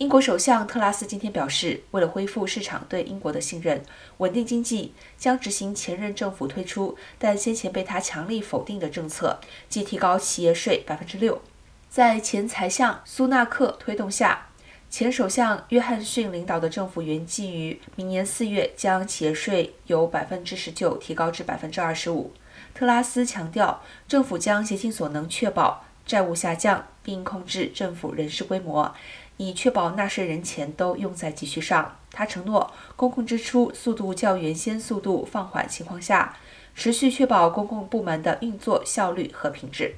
英国首相特拉斯今天表示，为了恢复市场对英国的信任、稳定经济，将执行前任政府推出但先前被他强力否定的政策，即提高企业税百分之六。在前财相苏纳克推动下，前首相约翰逊领导的政府原计于明年四月将企业税由百分之十九提高至百分之二十五。特拉斯强调，政府将竭尽所能确保债务下降，并控制政府人事规模。以确保纳税人钱都用在急需上。他承诺，公共支出速度较原先速度放缓情况下，持续确保公共部门的运作效率和品质。